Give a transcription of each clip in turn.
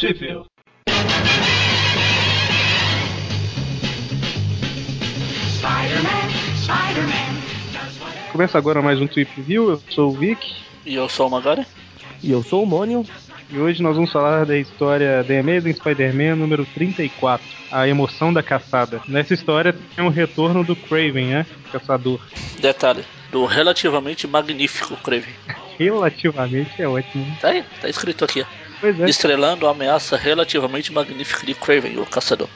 Sheffield. Começa agora mais um Trip View. Eu sou o Vic. E eu sou o Magari. E eu sou o Mônio. E hoje nós vamos falar da história The Amazing Spider-Man número 34, A Emoção da Caçada. Nessa história tem um retorno do Craven, né? Caçador. Detalhe, do relativamente magnífico Craven. relativamente é ótimo. Tá aí, tá escrito aqui. É. Estrelando a ameaça relativamente magnífica de Craven, o caçador.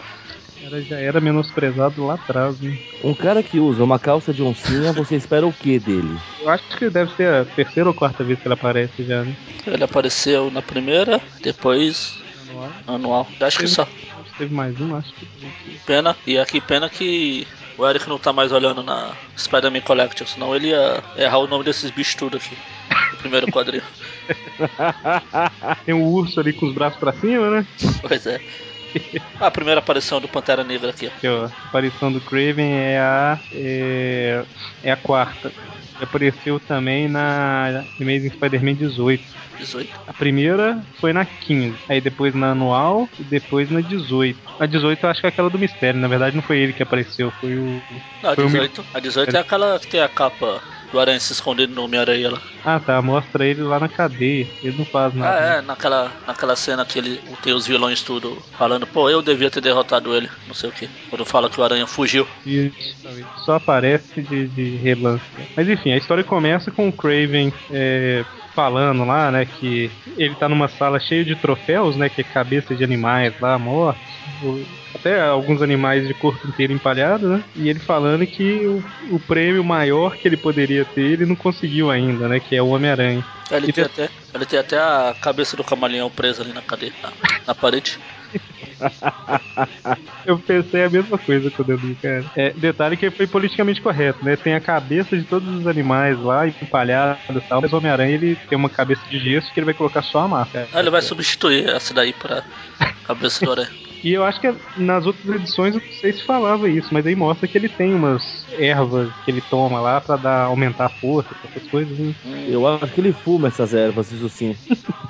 Ela já era menosprezado lá atrás, hein? Um cara que usa uma calça de oncinha, você espera o que dele? Eu acho que deve ser a terceira ou quarta vez que ele aparece já, né? Ele apareceu na primeira, depois Anual. anual. Acho que só. Teve mais um, acho que. Pena, e aqui pena que o Eric não tá mais olhando na Spider-Man Collection, senão ele ia errar o nome desses bichos tudo aqui. Primeiro quadrinho. Tem um urso ali com os braços pra cima, né? Pois é. A primeira aparição do Pantera Negra aqui. Aqui, ó. A aparição do Craven é a. É, é a quarta. Ele apareceu também na Amazing Spider-Man 18. 18. A primeira foi na 15, aí depois na anual e depois na 18. A 18 eu acho que é aquela do mistério, na verdade não foi ele que apareceu, foi o. Não, a foi o mi- 18, a 18 é aquela que tem a capa do Aranha se escondendo no Homem-Aranha lá. Ah tá, mostra ele lá na cadeia. Ele não faz nada. Ah, é, naquela, naquela cena que ele tem os vilões tudo falando, pô, eu devia ter derrotado ele, não sei o que. Quando fala que o Aranha fugiu. Isso, só aparece de, de relance. Mas enfim, a história começa com o Craven é, falando lá, né, que ele tá numa sala cheia de troféus, né, que é cabeça de animais lá, mortos, o- até alguns animais de corpo inteiro empalhado, né, e ele falando que o, o prêmio maior que ele poderia ter, ele não conseguiu ainda, né, que é o Homem-Aranha. Ele E tem, até, ele tem até a cabeça do camaleão presa ali na cadeia, na, na parede. Eu pensei a mesma coisa quando eu li, cara. É, detalhe que foi politicamente correto, né? Tem a cabeça de todos os animais lá, empalhados e tal, mas o Homem-Aranha ele tem uma cabeça de gesso que ele vai colocar só a máscara. Ah, ele vai substituir essa daí pra cabeça do Aranha. E eu acho que nas outras edições eu não sei se falava isso, mas aí mostra que ele tem umas ervas que ele toma lá pra dar, aumentar a força, essas coisas, né? Hum, Eu acho que ele fuma essas ervas, isso sim.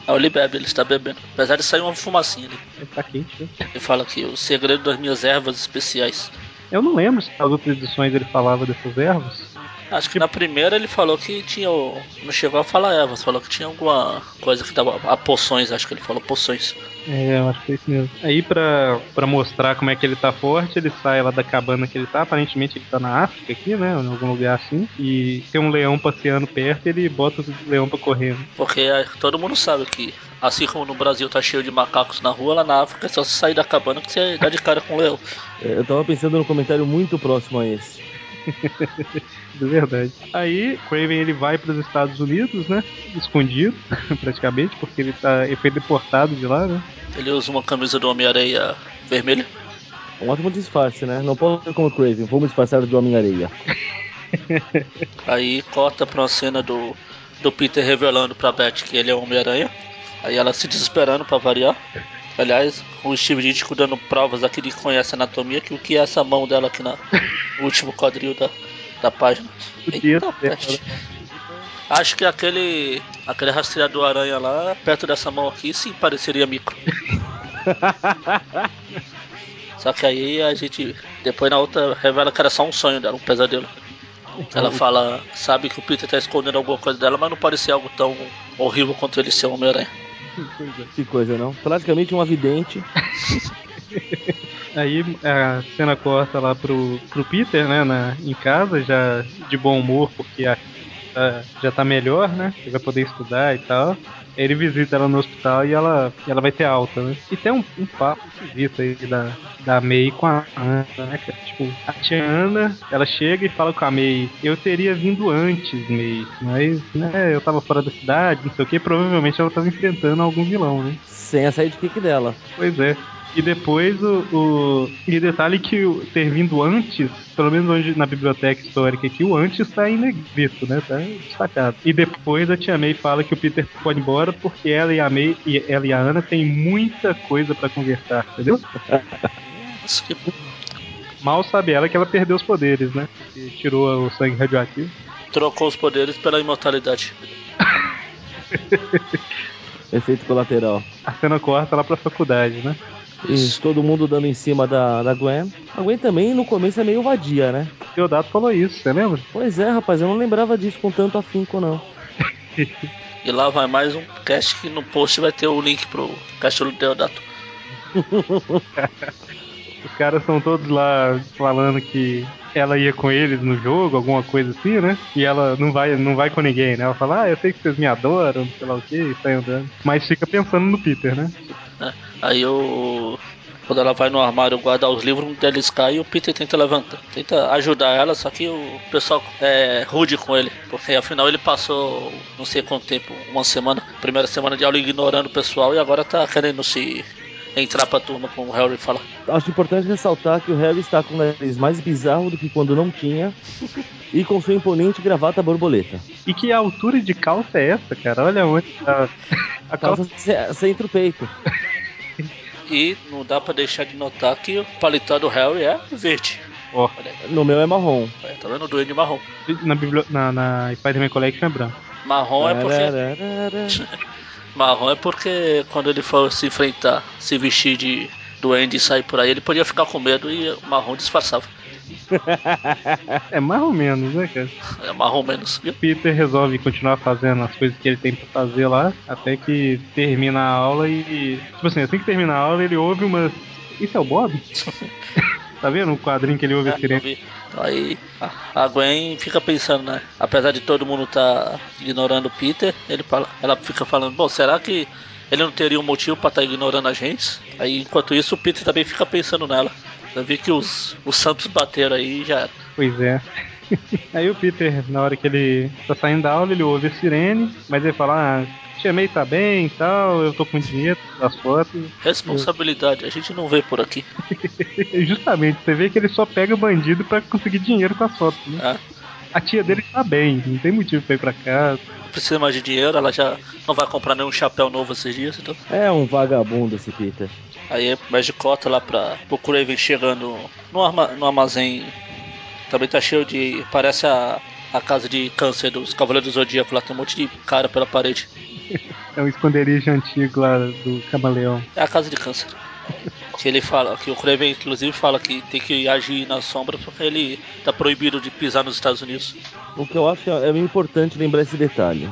ah, ele bebe, ele está bebendo. Apesar de sair uma fumacinha ali. Tá quente, né? Ele fala que o segredo das minhas ervas especiais. Eu não lembro se nas outras edições ele falava dessas ervas. Acho que na primeira ele falou que tinha. o- Não chegou a falar ervas, falou que tinha alguma coisa que dava. A poções, acho que ele falou poções. É, eu acho que é isso mesmo. Aí pra, pra mostrar como é que ele tá forte, ele sai lá da cabana que ele tá. Aparentemente ele tá na África aqui, né? Em algum lugar assim. E tem um leão passeando perto e ele bota o leão pra correr. Porque é, todo mundo sabe que, assim como no Brasil tá cheio de macacos na rua, lá na África é só você sair da cabana que você dá de cara com o leão. É, Eu tava pensando num comentário muito próximo a esse. De verdade. Aí, Craven ele vai pros Estados Unidos, né? Escondido, praticamente, porque ele, tá, ele foi deportado de lá, né? Ele usa uma camisa do Homem-Areia vermelha. Um ótimo disfarce, né? Não posso ser como Craven, vamos disfarçar de Homem-Areia. Aí corta pra uma cena do, do Peter revelando pra Beth que ele é o Homem-Aranha. Aí ela se desesperando pra variar. Aliás, o Steve Ditko dando provas aqui de que conhece a anatomia, que o que é essa mão dela aqui na, no último quadril da, da página. Eita, dela, peste. Acho que aquele aquele rastreador aranha lá, perto dessa mão aqui, sim pareceria micro. Só que aí a gente, depois na outra, revela que era só um sonho dela, um pesadelo. Ela fala, sabe que o Peter tá escondendo alguma coisa dela, mas não parecia algo tão horrível quanto ele ser o Homem-Aranha. Que coisa, não? Praticamente um avidente. Aí a cena corta lá pro, pro Peter, né, na, em casa, já de bom humor, porque a, a- já tá melhor, né? Ele vai poder estudar e tal. Ele visita ela no hospital e ela, e ela vai ter alta, né? E tem um, um papo esquisito aí da, da May com a Ana, né, cara? Tipo, a tia Ana, ela chega e fala com a May, eu teria vindo antes, May, mas, né, eu tava fora da cidade, não sei o que, provavelmente ela tava enfrentando algum vilão, né? Sem a sidekick dela. Pois é. E depois o. o e detalhe que o ter vindo antes, pelo menos hoje na biblioteca histórica aqui, o antes tá em negrito, né? Tá destacado. E depois a tia May fala que o Peter pode ir embora porque ela e a May e ela e a Ana têm muita coisa pra conversar, entendeu? Nossa, que Mal sabe ela que ela perdeu os poderes, né? Porque tirou o sangue radioativo. trocou os poderes pela imortalidade. Efeito colateral. A cena corta lá pra faculdade, né? Isso, todo mundo dando em cima da, da Gwen. A Gwen também no começo é meio vadia, né? O Deodato falou isso, você lembra? Pois é, rapaz, eu não lembrava disso com tanto afinco, não. E lá vai mais um cast que no post vai ter o link pro Castelo Deodato. Os caras estão todos lá falando que ela ia com eles no jogo, alguma coisa assim, né? E ela não vai, não vai com ninguém, né? Ela fala, ah, eu sei que vocês me adoram, sei lá o que, e sai andando. Mas fica pensando no Peter, né? É, aí eu. Quando ela vai no armário guardar os livros, um deles cai e o Peter tenta levantar. Tenta ajudar ela, só que o pessoal é rude com ele. Porque afinal ele passou não sei quanto tempo, uma semana, primeira semana de aula ignorando o pessoal e agora tá querendo se entrar pra turma, como o Harry fala. Acho importante ressaltar que o Harry está com o nariz mais bizarro do que quando não tinha e com sua imponente gravata borboleta. E que altura de calça é essa, cara? Olha onde tá. A Calça calça. ce- centro peito. E não dá pra deixar de notar que o paletó do Harry é verde. Ó, aí, No meu é marrom. tá vendo o duende marrom? na, bibli- na, na Spider-Man Collection é branco. Marrom é porque. Marrom é porque quando ele for se enfrentar, se vestir de duende e sair por aí, ele podia ficar com medo e o marrom disfarçava. É mais ou menos, né, cara? É marrom menos, viu? Peter resolve continuar fazendo as coisas que ele tem pra fazer lá, até que termina a aula e. Tipo assim, assim que termina a aula, ele ouve umas. Isso é o Bob? tá vendo o quadrinho que ele ouve É, sirene? aí a- Gwen fica pensando, né? Apesar de todo mundo tá ignorando o Peter, ele fala, ela fica falando, bom, será que ele não teria um motivo pra estar ignorando a gente? Aí enquanto isso o Peter também fica pensando nela. Eu vi que os, os Santos bateram aí e já era. Pois é. Aí o Peter, na hora que ele tá saindo da aula, ele ouve a sirene, mas ele fala, ah, Tia May tá bem e tal, eu tô com dinheiro das fotos. Responsabilidade, a gente não vê por aqui. Justamente, você vê que ele só pega bandido pra conseguir dinheiro com as fotos, né? né? A tia dele tá bem, não tem motivo pra ir pra casa. Não precisa mais de dinheiro, ela já não vai comprar nenhum chapéu novo esses dias, então. É um vagabundo esse Peter. Aí mais de cota lá pra o Craven chegando no, arma, no armazém. Também tá cheio de. Parece a, a casa de câncer dos Cavaleiros do Zodíaco lá, tem um monte de cara pela parede. É um esconderijo antigo lá do camaleão. É a casa de câncer. Que ele fala, que o Craven inclusive fala que tem que agir na sombra porque ele tá proibido de pisar nos Estados Unidos. O que eu acho é é importante lembrar esse detalhe.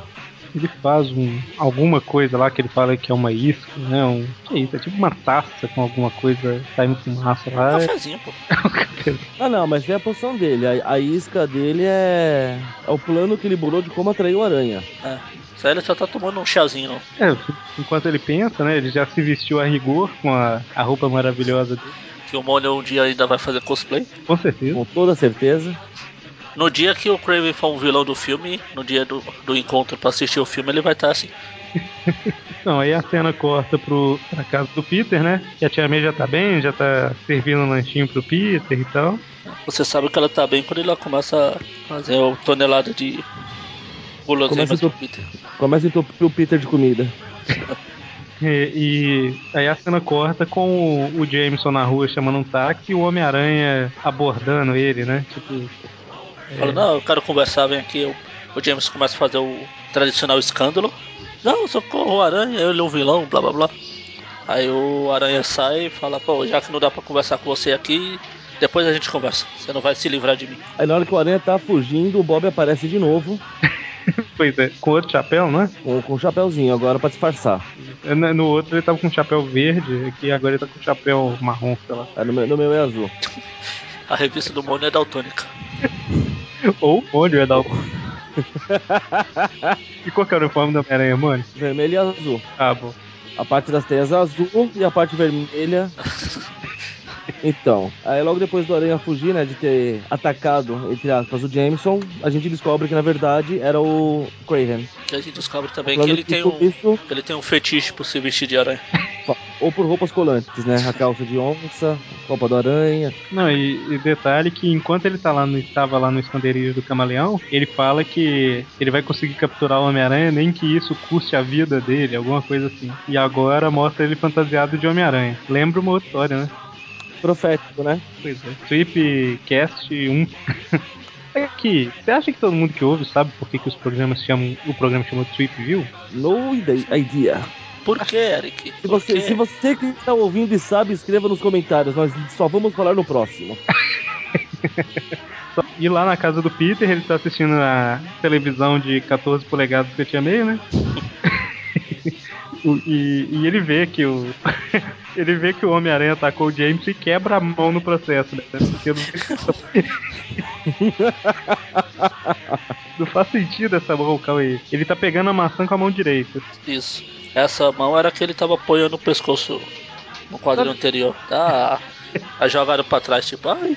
Ele faz um, alguma coisa lá que ele fala que é uma isca, né? Um, que é isso? É tipo uma taça com alguma coisa saindo fumaça Um lá. cafezinho, pô. Ah não, mas é a poção dele. A, a isca dele é. É o plano que ele bolou de como atrair o aranha. É. Aí ele só tá tomando um chazinho, não. É, enquanto ele pensa, né? Ele já se vestiu a rigor com a, a roupa maravilhosa dele. Que o Mônio um dia ainda vai fazer cosplay. Com certeza. Com toda certeza. No dia que o Craven for um vilão do filme, no dia do, do encontro pra assistir o filme, ele vai estar assim. Não, aí a cena corta pro, pra casa do Peter, né? Que a tia May já tá bem, já tá servindo um lanchinho pro Peter e tal. Você sabe que ela tá bem quando ela começa a fazer o tonelada de guloseimas Começa a pro Peter. Começa a entupir o Peter de comida. E, e aí a cena corta com o, o Jameson na rua chamando um táxi e o Homem-Aranha abordando ele, né? Tipo, Fala, não, eu quero conversar, vem aqui. O, o James começa a fazer o tradicional escândalo. Não, socorro, o Aranha, ele é um vilão, blá blá blá. Aí o Aranha sai e fala, pô, já que não dá pra conversar com você aqui, depois a gente conversa. Você não vai se livrar de mim. Aí na hora que o aranha tá fugindo, o Bob aparece de novo. pois é, com outro chapéu, né? Com, com o chapéuzinho agora pra disfarçar. No no outro ele tava com um chapéu verde, aqui agora ele tá com um chapéu marrom, sei lá. Aí no, meu, no meu é azul. A revista do Mônio é daltônica. Ou onde é dar o. e qual que é o uniforme do Homem-Aranha, mano? Vermelho e azul. Ah, bom. A parte das teias é azul e a parte vermelha. Então, aí logo depois do Aranha fugir, né, de ter atacado, entre aspas, o Jameson, a gente descobre que na verdade era o Craven. Que a gente descobre também que ele tem um. isso, Ele tem um fetiche por se vestir de aranha. Ou por roupas colantes, né? A calça de onça, roupa do aranha. Não, e, e detalhe que enquanto ele tá lá no, estava lá no esconderijo do camaleão, ele fala que ele vai conseguir capturar o Homem-Aranha, nem que isso custe a vida dele, alguma coisa assim. E agora mostra ele fantasiado de Homem-Aranha. Lembra uma outra história, né? Profético, né? Pois é. Tweepcast 1. Aqui, você acha que todo mundo que ouve sabe por que, que os programas chamam. O programa chama Tweep View? No ide- idea. Por que, Eric? Se você, se você que está ouvindo e sabe, escreva nos comentários. Nós só vamos falar no próximo. E lá na casa do Peter, ele tá assistindo a televisão de 14 polegadas que eu tinha meio, né? E, e ele vê que o. ele vê que o Homem-Aranha atacou o James e quebra a mão no processo, né? Porque não... não faz sentido essa mão, Cauê. Ele tá pegando a maçã com a mão direita. Isso. Essa mão era que ele tava apoiando o pescoço no quadro anterior. Tá. A jogada pra trás, tipo, ai.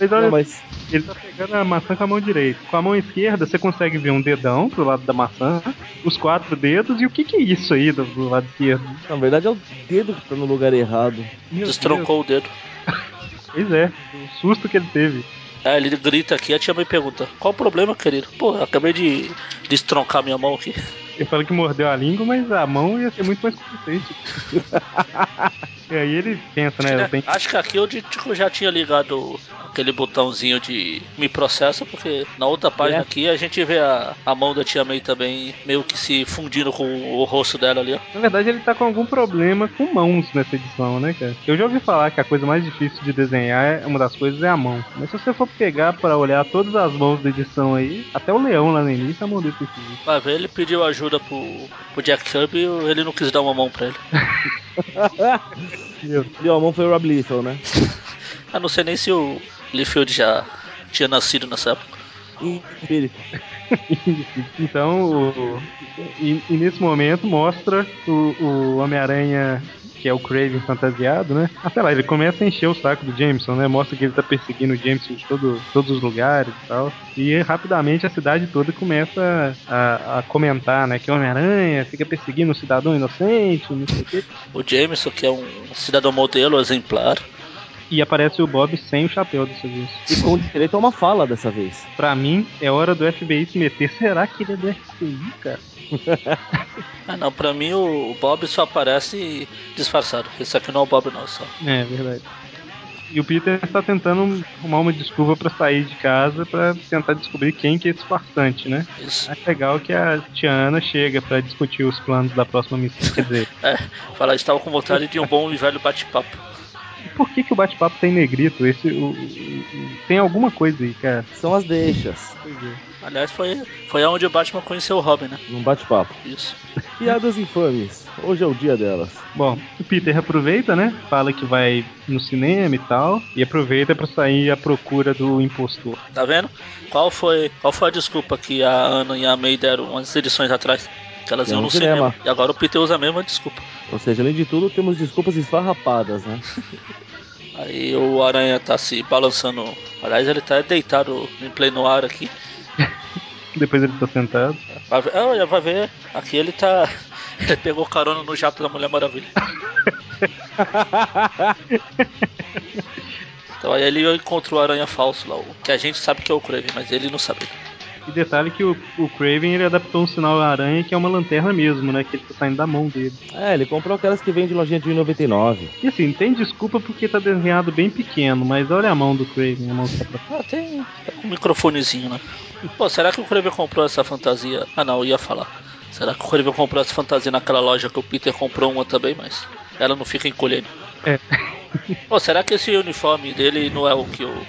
Mas olha, Não, mas ele tá pegando a maçã com a mão direita. Com a mão esquerda, você consegue ver um dedão pro lado da maçã, os quatro dedos, e o que que é isso aí do, do lado esquerdo? na verdade é o dedo que tá no lugar errado. Meu Destroncou o dedo. Deus. Pois é, o susto que ele teve. Aí ele grita aqui, a tia me pergunta, qual o problema, querido? Pô, eu acabei de destroncar minha mão aqui. Ele falou que mordeu a língua, mas a mão ia ser muito mais consistente. e aí ele pensa, né? Eu tenho... Acho que aqui eu de- tipo, já tinha ligado aquele botãozinho de me processa, porque na outra página É. aqui a gente vê a, a mão da tia May também meio que se fundindo com o rosto dela ali, ó. Na verdade, ele tá com algum problema com mãos nessa edição, né, cara? Eu já ouvi falar que a coisa mais difícil de desenhar, uma das coisas é a mão. Mas se você for pegar pra olhar todas as mãos da edição aí, até o leão lá no início, a mão dele Vai ver, ele pediu ajuda pro, pro Jack Kirby ele não quis dar uma mão pra ele. E a mão foi o Rob Liefeld, né? Eu não sei nem se o Liefeld já tinha nascido nessa época. Então, o- e, e nesse momento mostra o, o Homem-Aranha, que é o Craven fantasiado, né? Ah, sei lá, ele começa a encher o saco do Jameson, né? Mostra que ele tá perseguindo o Jameson de todo, todos os lugares e tal. E rapidamente a cidade toda começa a, a comentar, né? Que Homem-Aranha fica perseguindo um cidadão inocente, não sei o quê. O Jameson, que é um cidadão modelo exemplar. E aparece o Bob sem o chapéu dessa vez. E com direito a uma fala dessa vez. Pra mim, é hora do FBI se meter. Será que ele é do FBI, cara? Ah não, pra mim o Bob só aparece disfarçado. Esse aqui não é o Bob não, só. É, verdade. E o Peter tá tentando arrumar uma desculpa pra sair de casa pra tentar descobrir quem que é esse farsante, né? Isso. É legal que a tia Ana chega pra discutir os planos da próxima missão. Quer dizer, É, falar, estava com vontade de um bom e velho bate-papo. Por que, que o bate-papo tem negrito? Esse, o- o- tem alguma coisa aí, cara. São as deixas. É. Aliás, foi, foi onde o Batman conheceu o Robin, né? Num bate-papo. Isso. Piadas infames. Hoje é o dia delas. Bom, o Peter aproveita, né? Fala que vai no cinema e tal. E aproveita pra sair à procura do impostor. Tá vendo? Qual foi, qual foi a desculpa que a Ana e a May deram umas edições atrás? Que elas É iam um no cinema. cinema. E agora o Peter usa a mesma desculpa. Ou seja, além de tudo, temos desculpas esfarrapadas, né? Aí o Aranha tá se balançando. Aliás, ele tá deitado em pleno ar aqui. Depois ele tá sentado. Vai ver, ah, vai ver. Aqui ele tá. Ele pegou carona no jato da Mulher Maravilha. Então aí ele encontra o aranha falso lá, o que a gente sabe que é o Kraven, mas ele não sabe. E detalhe que o, o Craven ele adaptou um sinal aranha que é uma lanterna mesmo, né? Que ele tá saindo da mão dele. É, ele comprou aquelas que vem de lojinha de 1,99. E assim, tem desculpa porque tá desenhado bem pequeno, mas olha a mão do Craven, a mão que tá pra Ah, tem tá com um microfonezinho, né? Pô, será que o Kraven comprou essa fantasia? Ah não, eu ia falar. Será que o Kraven comprou essa fantasia naquela loja que o Peter comprou uma também, mas ela não fica encolhendo? É. Pô, será que esse uniforme dele não é o que o.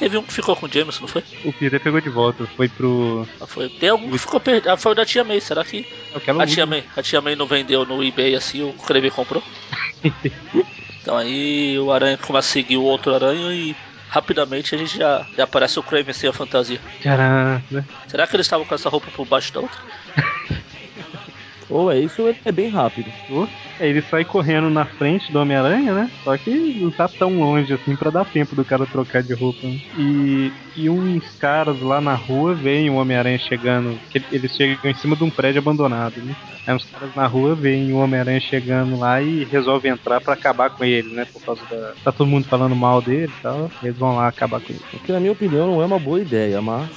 Teve um que ficou com o Jameson, não foi? O Peter pegou de volta, foi pro. Ah, foi. Tem algum que ficou perdido. Ah, foi o da tia May, será que Aquela a tia May, a tia May não vendeu no eBay assim, o Kraven comprou? Então aí o aranha começa a seguir o outro aranha e rapidamente a gente já, já aparece o Kraven sem a fantasia. Tcharam, né? Será que eles estavam com essa roupa por baixo da outra? Ou é isso, ou é bem rápido. Oh, ele sai correndo na frente do Homem-Aranha, né? Só que não tá tão longe assim pra dar tempo do cara trocar de roupa. né? E, e uns caras lá na rua veem o Homem-Aranha chegando. Que ele- eles chegam em cima de um prédio abandonado, né? Aí uns caras na rua veem o Homem-Aranha chegando lá e resolvem entrar pra acabar com ele, né? Por causa da. Tá todo mundo falando mal dele e tal. Eles vão lá acabar com ele. O que, na minha opinião, não é uma boa ideia, mas.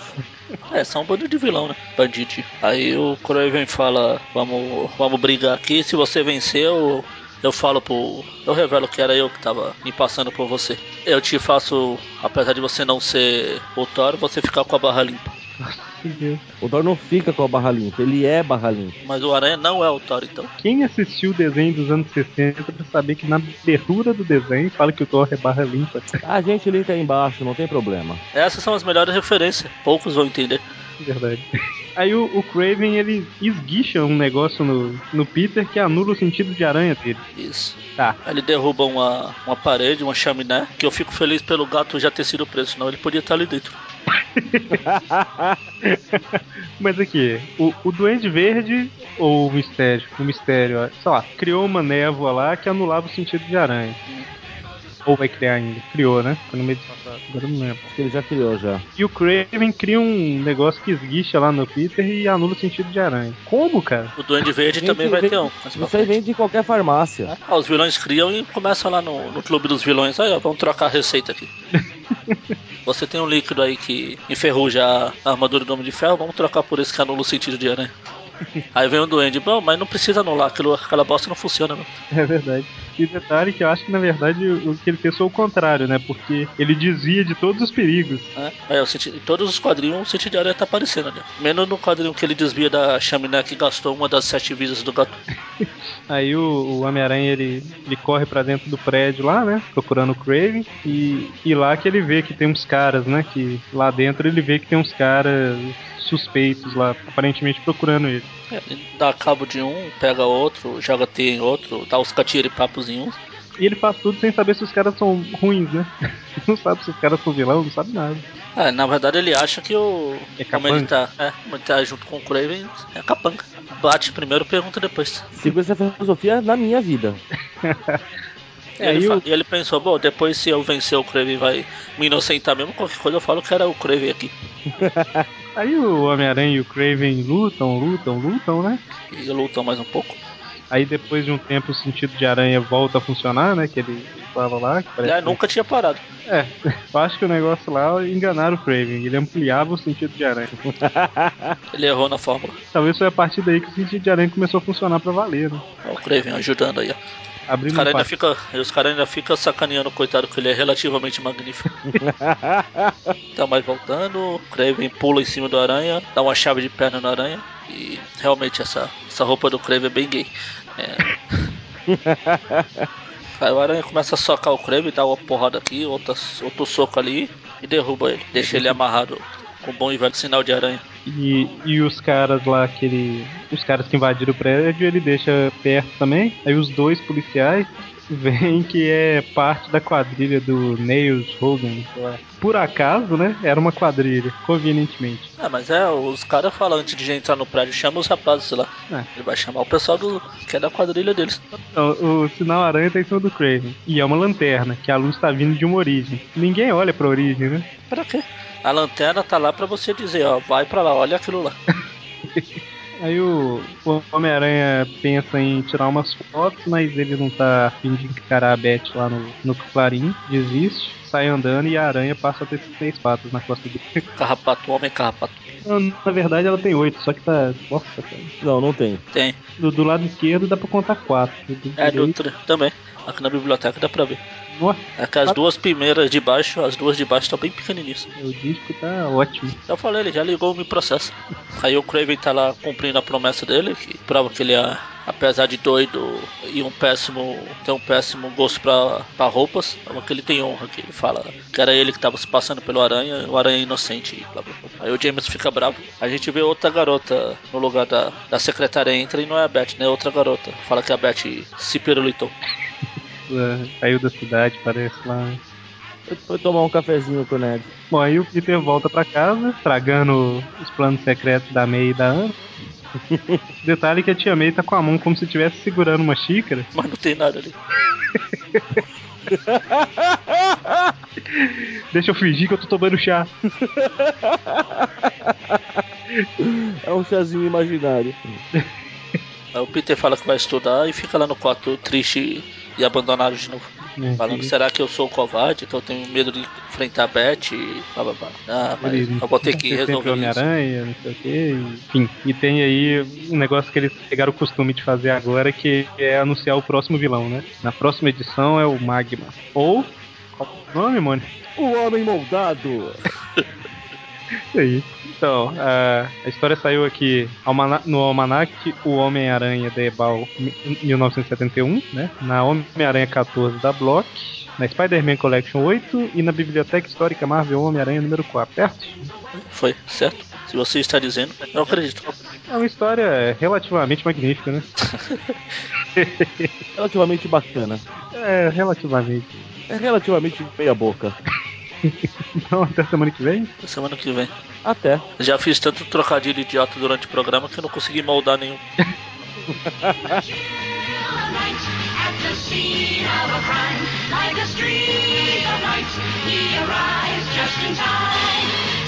É, são um bando de vilão, né? Bandido. Aí o Kraven fala: vamos, vamos brigar aqui. Se você vencer, eu, eu falo pro. Eu revelo que era eu que tava me passando por você. Eu te faço, apesar de você não ser o Thor, você ficar com a barra limpa. Meu Deus. O Thor não fica com a barra limpa, ele é barra limpa. Mas o Aranha não é o Thor, então. Quem assistiu o desenho dos anos 60 pra saber que na abertura do desenho fala que o Thor é barra limpa. A gente aí embaixo, não tem problema. Essas são as melhores referências. Poucos vão entender. Verdade. Aí o, o Craven ele esguicha um negócio no, no Peter que anula o sentido de aranha dele. Isso. Tá. Aí ele derruba uma, uma parede, uma chaminé, que eu fico feliz pelo gato já ter sido preso, senão ele podia estar ali dentro. Mas aqui, o, o Duende Verde ou o Mistério? O Mistério, ó, sei lá, criou uma névoa lá que anulava o sentido de aranha. Ou vai criar ainda? Criou, né? Foi no meio do passado. Agora eu não lembro. Acho que ele já criou já. E o Craven cria um negócio que esguicha lá no Peter e anula o sentido de aranha. Como, cara? O Duende Verde Gente, também vai vem- ter um. mais pra Isso aí frente. vem de qualquer farmácia. Ah, os vilões criam e começam lá no, no clube dos vilões. Aí, ó, vamos trocar a receita aqui. Você tem um líquido aí que enferruja a armadura do Homem de Ferro, vamos trocar por esse que anula o sentido de aranha. Aí vem o duende, bom, mas não precisa anular, aquilo, aquela bosta não funciona, meu. É verdade. E detalhe que eu acho que na verdade o que ele fez foi o contrário, né? Porque ele desvia de todos os perigos. né? Aí, o senti- em todos os quadrinhos o sentido de aranha tá aparecendo ali. Menos no quadrinho que ele desvia da chaminé que gastou uma das sete vidas do gato. Aí o, o Homem-Aranha ele, ele corre pra dentro do prédio lá, né? Procurando o Craven. E, e lá que ele vê que tem uns caras, né? Que lá dentro ele vê que tem uns caras suspeitos lá, aparentemente procurando ele. É, ele dá cabo de um, pega outro, joga T em outro, dá os catiripapos em um. E ele faz tudo sem saber se os caras são ruins, né? Não sabe se os caras são vilão, não sabe nada. É, na verdade ele acha que o. É como ele capanga? tá. É, como ele tá junto com o Craven, é capanga. Bate primeiro, pergunta depois. Sigo essa filosofia na minha vida. E É, ele, ele pensou, bom, depois se eu vencer o Craven vai me inocentar mesmo, qualquer coisa eu falo que era o Craven aqui. Aí o Homem-Aranha e o Craven lutam, lutam, lutam, né? E lutam mais um pouco. Aí depois de um tempo o sentido de aranha volta a funcionar, né? Que ele, fala lá. Que parece nunca tinha parado. É, eu acho que o negócio lá enganaram o Craven. Ele ampliava o sentido de aranha. Ele errou na fórmula. Talvez foi a partir daí que o sentido de aranha começou a funcionar pra valer, né? Ó, O Craven ajudando aí, ó. Os caras ainda ficam cara ainda fica sacaneando coitado que ele é relativamente magnífico. tá mais voltando, o Craven pula em cima do aranha, dá uma chave de perna no aranha. E realmente essa, essa roupa do Craven é bem gay. É. Aí o aranha começa a socar o Craven, dá uma porrada aqui, outra, outro soco ali e derruba ele. Deixa ele amarrado com o bom e velho sinal de aranha. E, e os caras lá que ele. Os caras que invadiram o prédio, ele deixa perto também. Aí os dois policiais veem que é parte da quadrilha do Nails Hogan. Por acaso, né? Era uma quadrilha, convenientemente. Ah, mas é, os caras falam antes de entrar no prédio, chama os rapazes lá. É. Ele vai chamar o pessoal do. que é da quadrilha deles. Então, o sinal aranha tá em cima do Craven. E é uma lanterna, que a luz tá vindo de uma origem. Ninguém olha pra origem, né? Pra quê? A lanterna tá lá pra você dizer, ó, vai pra lá, olha aquilo lá. Aí o, o Homem-Aranha pensa em tirar umas fotos, mas ele não tá afim de encarar a Beth lá no, no Clarim, desiste, sai andando e a aranha passa a ter seis patas na costa dele. Carrapato, homem carrapato. Não, Na verdade ela tem oito, só que tá. Nossa, cara. Não, não tem. Tem. Do, do lado esquerdo dá pra contar quatro. Do É, do outro também. Aqui na biblioteca dá pra ver. Nossa, É que as duas primeiras de baixo, as duas de baixo estão bem pequenininhas. o disco tá ótimo. Já falei, ele já ligou Me Processo. Aí o Craven tá lá cumprindo a promessa dele, que prova que ele é, apesar de doido e um péssimo, tem um péssimo gosto pra, pra roupas, prova que ele tem honra, que ele fala que era ele que tava se passando pelo aranha, o aranha é inocente e blá blá blá. Aí o James fica bravo. A gente vê outra garota no lugar da, da secretária entra e não é a Beth, né? Outra garota. Fala que a Beth se pirulitou. É, Saiu da cidade, parece lá. Foi- tomar um cafezinho com o Ned. Bom, aí o Peter volta pra casa, tragando os planos secretos da May e da Ana. Detalhe que a tia May tá com a mão como se estivesse segurando uma xícara. Mas não tem nada ali. Deixa eu fingir que eu tô tomando chá. É um chazinho imaginário. Aí o Peter fala que vai estudar e fica lá no quarto triste e abandonado de novo. né, Falando, que será que eu sou covarde? Que eu tenho medo de enfrentar a Beth? E blá blá blá. Ah, mas ele eu vou ter que resolver isso. Homem-Aranha, não sei o quê. Enfim, e tem aí um negócio que eles pegaram o costume de fazer agora, que é anunciar o próximo vilão, né? Na próxima edição é o Magma. Ou. Qual é o nome, Mônica? O homem moldado. Isso aí. Então, a, a história saiu aqui no Almanac, o Homem-Aranha de Ebal 1971, né? Na Homem-Aranha 14 da Block, na Spider-Man Collection 8 e na Biblioteca Histórica Marvel Homem-Aranha número 4, certo? Foi, certo. Se você está dizendo, eu acredito. É uma história relativamente magnífica, né? relativamente bacana. É, relativamente. É relativamente meia boca. Então, até semana que vem? Até semana que vem. Até. Já fiz tanto trocadilho idiota durante o programa que eu não consegui moldar nenhum.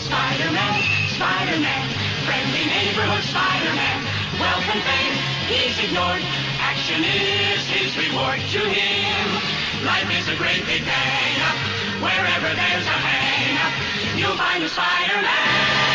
Spider-Man, Spider-Man, friendly neighborhood Spider-Man. Wealth and fame, he's ignored. Action is his reward to him. Life is a great big hang. Wherever there's a hang, you'll find a Spider-Man.